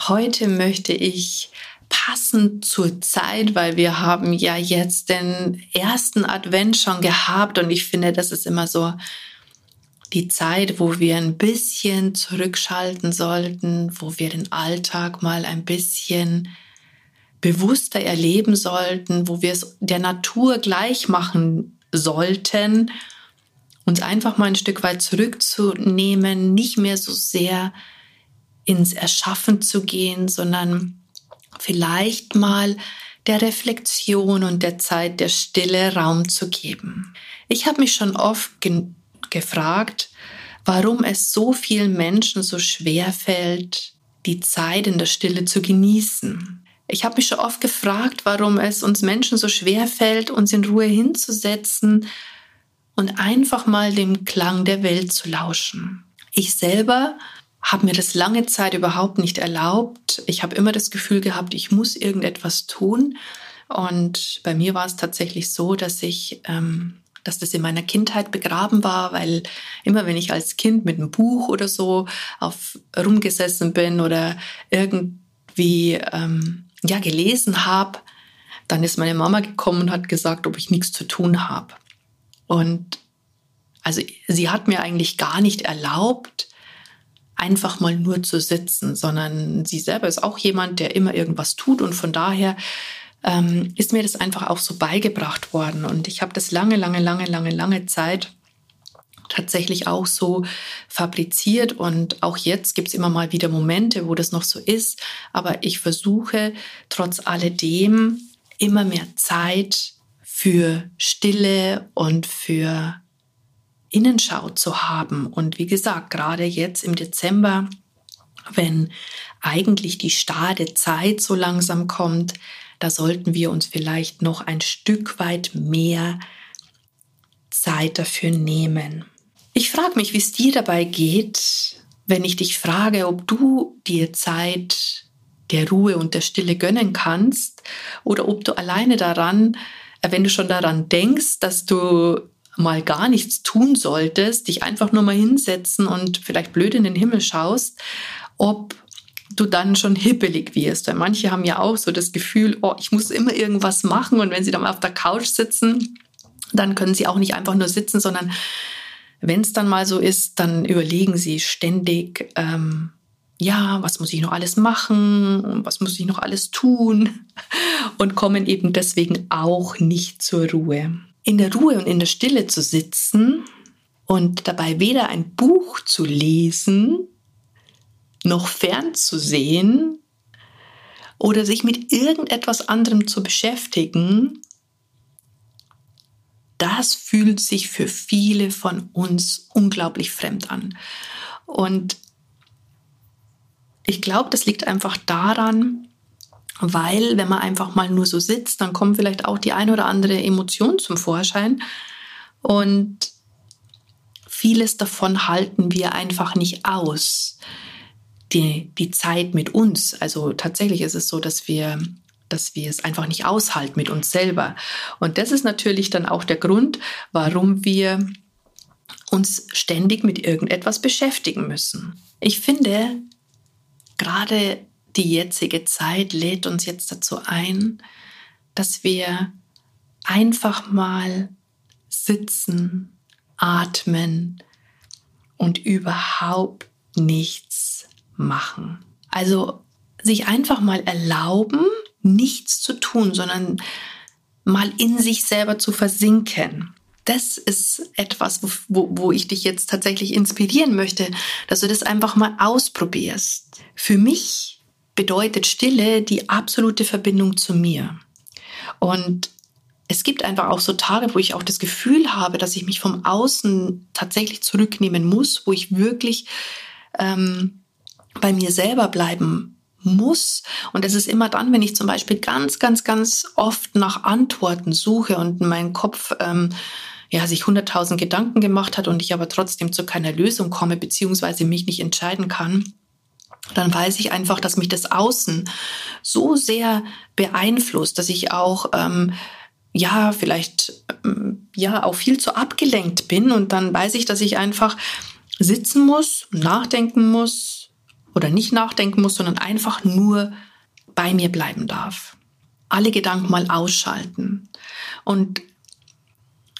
Heute möchte ich passend zur Zeit, weil wir haben ja jetzt den ersten Advent schon gehabt und ich finde, das ist immer so die Zeit, wo wir ein bisschen zurückschalten sollten, wo wir den Alltag mal ein bisschen bewusster erleben sollten, wo wir es der Natur gleich machen sollten, uns einfach mal ein Stück weit zurückzunehmen, nicht mehr so sehr ins Erschaffen zu gehen, sondern vielleicht mal der Reflexion und der Zeit der Stille Raum zu geben. Ich habe mich schon oft ge gefragt, warum es so vielen Menschen so schwer fällt, die Zeit in der Stille zu genießen. Ich habe mich schon oft gefragt, warum es uns Menschen so schwer fällt, uns in Ruhe hinzusetzen und einfach mal dem Klang der Welt zu lauschen. Ich selber habe mir das lange Zeit überhaupt nicht erlaubt. Ich habe immer das Gefühl gehabt, ich muss irgendetwas tun. Und bei mir war es tatsächlich so, dass ich, ähm, dass das in meiner Kindheit begraben war, weil immer wenn ich als Kind mit einem Buch oder so auf rumgesessen bin oder irgendwie ähm, ja gelesen habe, dann ist meine Mama gekommen und hat gesagt, ob ich nichts zu tun habe. Und also sie hat mir eigentlich gar nicht erlaubt, einfach mal nur zu sitzen, sondern sie selber ist auch jemand, der immer irgendwas tut und von daher ähm, ist mir das einfach auch so beigebracht worden. Und ich habe das lange, lange, lange, lange, lange Zeit tatsächlich auch so fabriziert und auch jetzt gibt es immer mal wieder Momente, wo das noch so ist, aber ich versuche trotz alledem immer mehr Zeit für Stille und für Innenschau zu haben. Und wie gesagt, gerade jetzt im Dezember, wenn eigentlich die starre Zeit so langsam kommt, da sollten wir uns vielleicht noch ein Stück weit mehr Zeit dafür nehmen. Ich frage mich, wie es dir dabei geht, wenn ich dich frage, ob du dir Zeit der Ruhe und der Stille gönnen kannst oder ob du alleine daran, wenn du schon daran denkst, dass du mal gar nichts tun solltest, dich einfach nur mal hinsetzen und vielleicht blöd in den Himmel schaust, ob du dann schon hippelig wirst. Weil manche haben ja auch so das Gefühl, oh, ich muss immer irgendwas machen und wenn sie dann mal auf der Couch sitzen, dann können sie auch nicht einfach nur sitzen, sondern wenn es dann mal so ist, dann überlegen sie ständig, ähm, ja, was muss ich noch alles machen, was muss ich noch alles tun? Und kommen eben deswegen auch nicht zur Ruhe in der Ruhe und in der Stille zu sitzen und dabei weder ein Buch zu lesen, noch fernzusehen oder sich mit irgendetwas anderem zu beschäftigen, das fühlt sich für viele von uns unglaublich fremd an. Und ich glaube, das liegt einfach daran, weil wenn man einfach mal nur so sitzt, dann kommt vielleicht auch die ein oder andere Emotion zum Vorschein und vieles davon halten wir einfach nicht aus. Die, die Zeit mit uns. Also tatsächlich ist es so, dass wir dass wir es einfach nicht aushalten mit uns selber. Und das ist natürlich dann auch der Grund, warum wir uns ständig mit irgendetwas beschäftigen müssen. Ich finde, gerade die jetzige Zeit lädt uns jetzt dazu ein, dass wir einfach mal sitzen, atmen und überhaupt nichts machen. Also sich einfach mal erlauben, nichts zu tun, sondern mal in sich selber zu versinken. Das ist etwas, wo, wo, ich dich jetzt tatsächlich inspirieren möchte, dass du das einfach mal ausprobierst. Für mich bedeutet Stille die absolute Verbindung zu mir. Und es gibt einfach auch so Tage, wo ich auch das Gefühl habe, dass ich mich vom Außen tatsächlich zurücknehmen muss, wo ich wirklich ähm, bei mir selber bleiben muss. Und es ist immer dann, wenn ich zum Beispiel ganz, ganz, ganz oft nach Antworten suche und mein Kopf ähm, ja, sich hunderttausend Gedanken gemacht hat und ich aber trotzdem zu keiner Lösung komme, beziehungsweise mich nicht entscheiden kann, dann weiß ich einfach, dass mich das Außen so sehr beeinflusst, dass ich auch ähm, ja vielleicht ähm, ja auch viel zu abgelenkt bin und dann weiß ich, dass ich einfach sitzen muss, nachdenken muss oder nicht nachdenken muss, sondern einfach nur bei mir bleiben darf. Alle Gedanken mal ausschalten. Und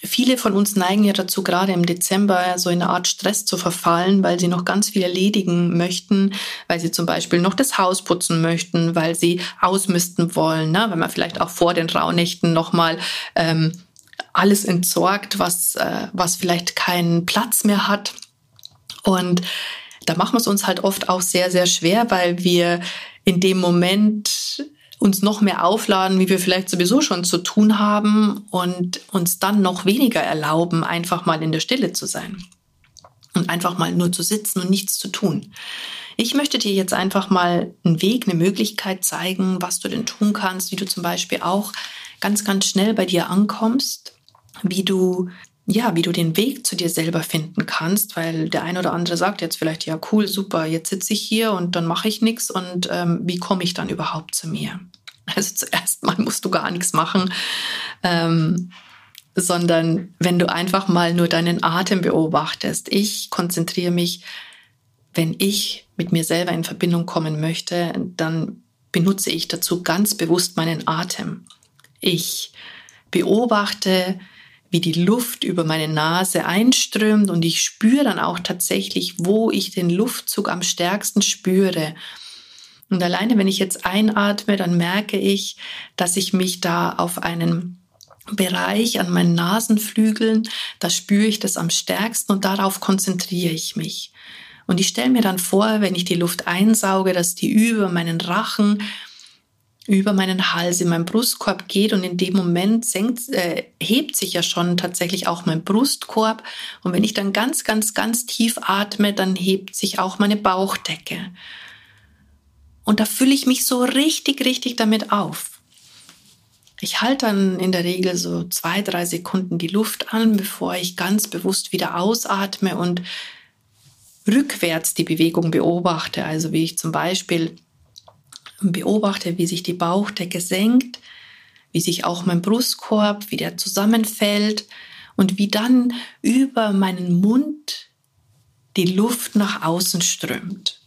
Viele von uns neigen ja dazu, gerade im Dezember so in eine Art Stress zu verfallen, weil sie noch ganz viel erledigen möchten, weil sie zum Beispiel noch das Haus putzen möchten, weil sie ausmisten wollen, ne? wenn man vielleicht auch vor den Rauhnächten nochmal ähm, alles entsorgt, was, äh, was vielleicht keinen Platz mehr hat. Und da machen wir es uns halt oft auch sehr, sehr schwer, weil wir in dem Moment uns noch mehr aufladen, wie wir vielleicht sowieso schon zu tun haben und uns dann noch weniger erlauben, einfach mal in der Stille zu sein und einfach mal nur zu sitzen und nichts zu tun. Ich möchte dir jetzt einfach mal einen Weg, eine Möglichkeit zeigen, was du denn tun kannst, wie du zum Beispiel auch ganz, ganz schnell bei dir ankommst, wie du ja, wie du den Weg zu dir selber finden kannst, weil der eine oder andere sagt jetzt vielleicht, ja, cool, super, jetzt sitze ich hier und dann mache ich nichts und ähm, wie komme ich dann überhaupt zu mir? Also zuerst mal musst du gar nichts machen, ähm, sondern wenn du einfach mal nur deinen Atem beobachtest. Ich konzentriere mich, wenn ich mit mir selber in Verbindung kommen möchte, dann benutze ich dazu ganz bewusst meinen Atem. Ich beobachte, wie die Luft über meine Nase einströmt und ich spüre dann auch tatsächlich, wo ich den Luftzug am stärksten spüre. Und alleine, wenn ich jetzt einatme, dann merke ich, dass ich mich da auf einen Bereich an meinen Nasenflügeln, da spüre ich das am stärksten und darauf konzentriere ich mich. Und ich stelle mir dann vor, wenn ich die Luft einsauge, dass die über meinen Rachen über meinen Hals in meinen Brustkorb geht und in dem Moment senkt, äh, hebt sich ja schon tatsächlich auch mein Brustkorb und wenn ich dann ganz, ganz, ganz tief atme, dann hebt sich auch meine Bauchdecke. Und da fülle ich mich so richtig, richtig damit auf. Ich halte dann in der Regel so zwei, drei Sekunden die Luft an, bevor ich ganz bewusst wieder ausatme und rückwärts die Bewegung beobachte. Also wie ich zum Beispiel beobachte, wie sich die Bauchdecke senkt, wie sich auch mein Brustkorb wieder zusammenfällt und wie dann über meinen Mund die Luft nach außen strömt.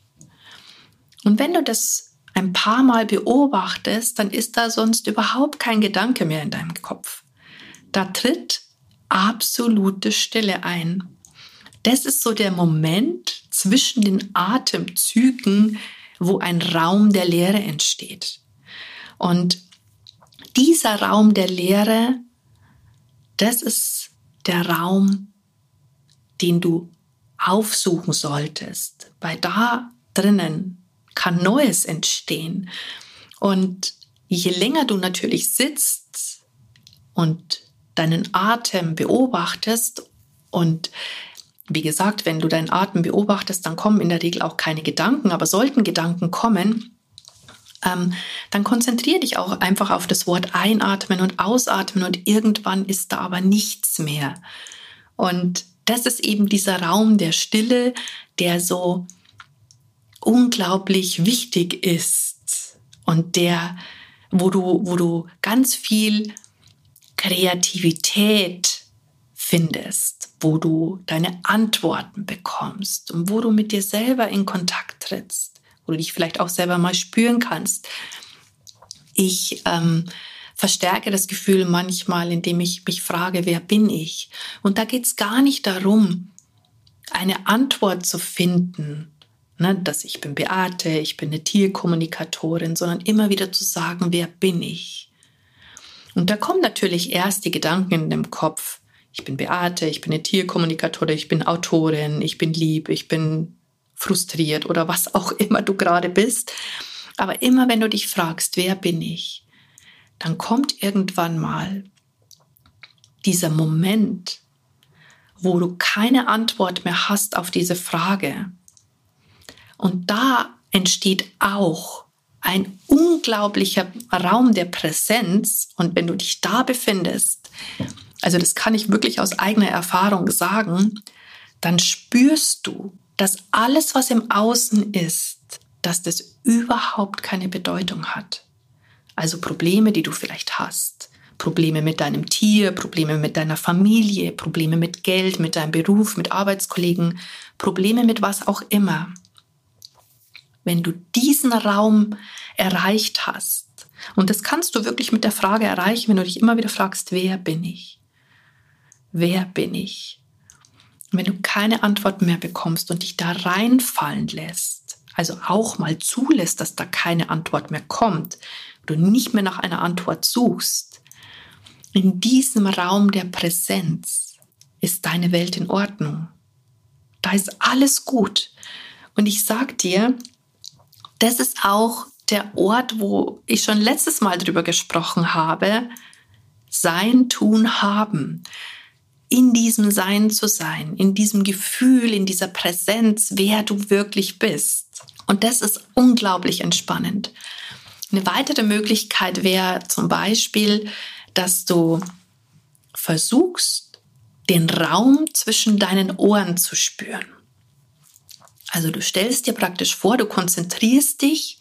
Und wenn du das ein paar Mal beobachtest, dann ist da sonst überhaupt kein Gedanke mehr in deinem Kopf. Da tritt absolute Stille ein. Das ist so der Moment zwischen den Atemzügen, wo ein Raum der Leere entsteht. Und dieser Raum der Leere, das ist der Raum, den du aufsuchen solltest, weil da drinnen kann Neues entstehen. Und je länger du natürlich sitzt und deinen Atem beobachtest und wie gesagt, wenn du deinen Atem beobachtest, dann kommen in der Regel auch keine Gedanken, aber sollten Gedanken kommen, ähm, dann konzentriere dich auch einfach auf das Wort einatmen und ausatmen und irgendwann ist da aber nichts mehr. Und das ist eben dieser Raum der Stille, der so unglaublich wichtig ist und der, wo du, wo du ganz viel Kreativität findest, wo du deine Antworten bekommst und wo du mit dir selber in Kontakt trittst, wo du dich vielleicht auch selber mal spüren kannst. Ich ähm, verstärke das Gefühl manchmal, indem ich mich frage, wer bin ich? Und da geht es gar nicht darum, eine Antwort zu finden, ne, dass ich bin Beate, ich bin eine Tierkommunikatorin, sondern immer wieder zu sagen, wer bin ich? Und da kommen natürlich erst die Gedanken in dem Kopf, ich bin Beate, ich bin eine Tierkommunikatorin, ich bin Autorin, ich bin lieb, ich bin frustriert oder was auch immer du gerade bist. Aber immer wenn du dich fragst, wer bin ich, dann kommt irgendwann mal dieser Moment, wo du keine Antwort mehr hast auf diese Frage. Und da entsteht auch ein unglaublicher Raum der Präsenz. Und wenn du dich da befindest, also das kann ich wirklich aus eigener Erfahrung sagen, dann spürst du, dass alles, was im Außen ist, dass das überhaupt keine Bedeutung hat. Also Probleme, die du vielleicht hast, Probleme mit deinem Tier, Probleme mit deiner Familie, Probleme mit Geld, mit deinem Beruf, mit Arbeitskollegen, Probleme mit was auch immer. Wenn du diesen Raum erreicht hast, und das kannst du wirklich mit der Frage erreichen, wenn du dich immer wieder fragst, wer bin ich? Wer bin ich? wenn du keine Antwort mehr bekommst und dich da reinfallen lässt, also auch mal zulässt, dass da keine Antwort mehr kommt, du nicht mehr nach einer Antwort suchst, in diesem Raum der Präsenz ist deine Welt in Ordnung. Da ist alles gut. Und ich sag dir, das ist auch der Ort, wo ich schon letztes Mal drüber gesprochen habe. Sein, tun, haben. In diesem Sein zu sein, in diesem Gefühl, in dieser Präsenz, wer du wirklich bist. Und das ist unglaublich entspannend. Eine weitere Möglichkeit wäre zum Beispiel, dass du versuchst, den Raum zwischen deinen Ohren zu spüren. Also du stellst dir praktisch vor, du konzentrierst dich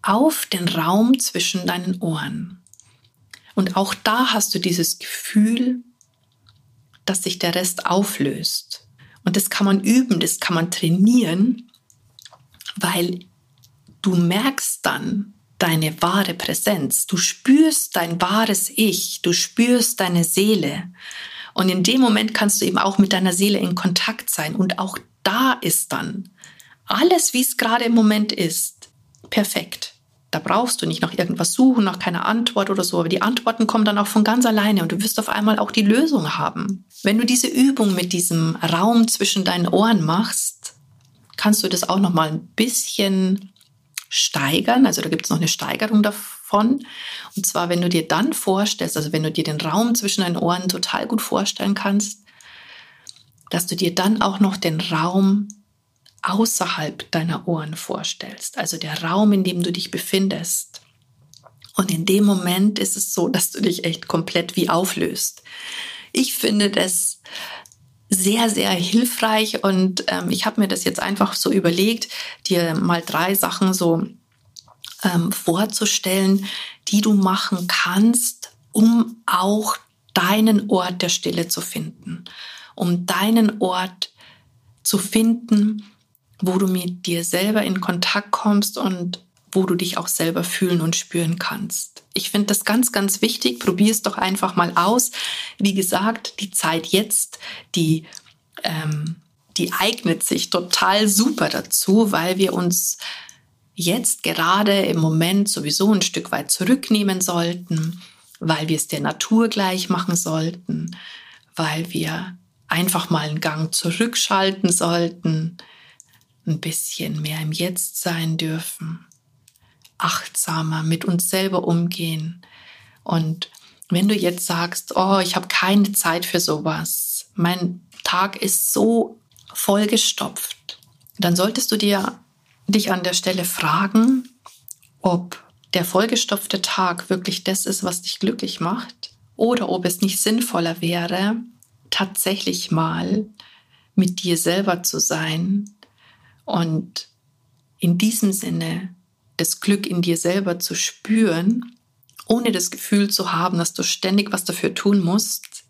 auf den Raum zwischen deinen Ohren. Und auch da hast du dieses Gefühl, dass sich der Rest auflöst. Und das kann man üben, das kann man trainieren, weil du merkst dann, deine wahre Präsenz. Du spürst dein wahres Ich, du spürst deine Seele. Und in dem Moment kannst du eben auch mit deiner Seele in Kontakt sein. Und auch da ist dann alles, wie es gerade im Moment ist, perfekt. Da brauchst du nicht noch irgendwas suchen, noch keine Antwort oder so. Aber die Antworten kommen dann auch von ganz alleine und du wirst auf einmal auch die Lösung haben. Wenn du diese Übung mit diesem Raum zwischen deinen Ohren machst, kannst du das auch noch mal ein bisschen steigern. Also da gibt es noch eine Steigerung davon. Und zwar, wenn du dir dann vorstellst, also wenn du dir den Raum zwischen deinen Ohren total gut vorstellen kannst, dass du dir dann auch noch den Raum außerhalb deiner Ohren vorstellst. Also der Raum, in dem du dich befindest. Und in dem Moment ist es so, dass du dich echt komplett wie auflöst. Ich finde das sehr, sehr hilfreich und ähm, ich habe mir das jetzt einfach so überlegt, dir mal drei Sachen so ähm, vorzustellen, die du machen kannst, um auch deinen Ort der Stille zu finden, um deinen Ort zu finden, wo du mit dir selber in Kontakt kommst und wo du dich auch selber fühlen und spüren kannst. Ich finde das ganz, ganz wichtig. Probier es doch einfach mal aus. Wie gesagt, die Zeit jetzt, die, ähm, die eignet sich total super dazu, weil wir uns jetzt gerade im Moment sowieso ein Stück weit zurücknehmen sollten, weil wir es der Natur gleich machen sollten, weil wir einfach mal einen Gang zurückschalten sollten, ein bisschen mehr im Jetzt sein dürfen achtsamer mit uns selber umgehen. Und wenn du jetzt sagst, oh, ich habe keine Zeit für sowas, mein Tag ist so vollgestopft, dann solltest du dir dich an der Stelle fragen, ob der vollgestopfte Tag wirklich das ist, was dich glücklich macht, oder ob es nicht sinnvoller wäre, tatsächlich mal mit dir selber zu sein und in diesem Sinne das Glück in dir selber zu spüren, ohne das Gefühl zu haben, dass du ständig was dafür tun musst.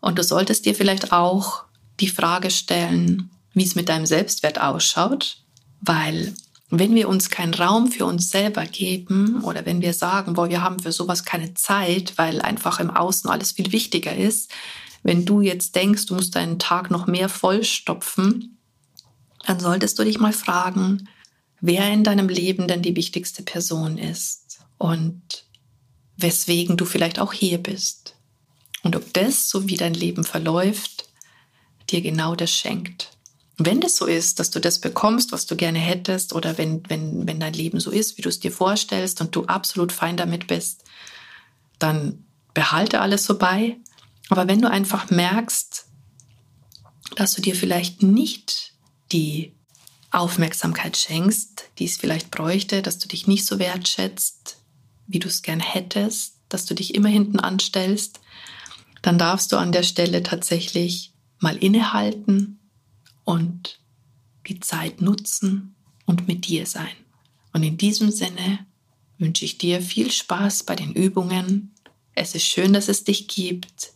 Und du solltest dir vielleicht auch die Frage stellen, wie es mit deinem Selbstwert ausschaut, weil wenn wir uns keinen Raum für uns selber geben oder wenn wir sagen, boah, wir haben für sowas keine Zeit, weil einfach im Außen alles viel wichtiger ist, wenn du jetzt denkst, du musst deinen Tag noch mehr vollstopfen, dann solltest du dich mal fragen, wer in deinem Leben denn die wichtigste Person ist und weswegen du vielleicht auch hier bist. Und ob das, so wie dein Leben verläuft, dir genau das schenkt. Wenn das so ist, dass du das bekommst, was du gerne hättest, oder wenn, wenn, wenn dein Leben so ist, wie du es dir vorstellst und du absolut fein damit bist, dann behalte alles so bei. Aber wenn du einfach merkst, dass du dir vielleicht nicht die Aufmerksamkeit schenkst, die es vielleicht bräuchte, dass du dich nicht so wertschätzt, wie du es gern hättest, dass du dich immer hinten anstellst, dann darfst du an der Stelle tatsächlich mal innehalten und die Zeit nutzen und mit dir sein. Und in diesem Sinne wünsche ich dir viel Spaß bei den Übungen. Es ist schön, dass es dich gibt.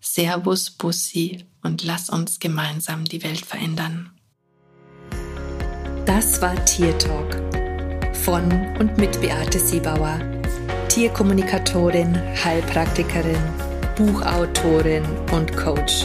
Servus, Bussi und lass uns gemeinsam die Welt verändern. Das war Tier Talk von und mit Beate Siebauer, Tierkommunikatorin, Heilpraktikerin, Buchautorin und Coach.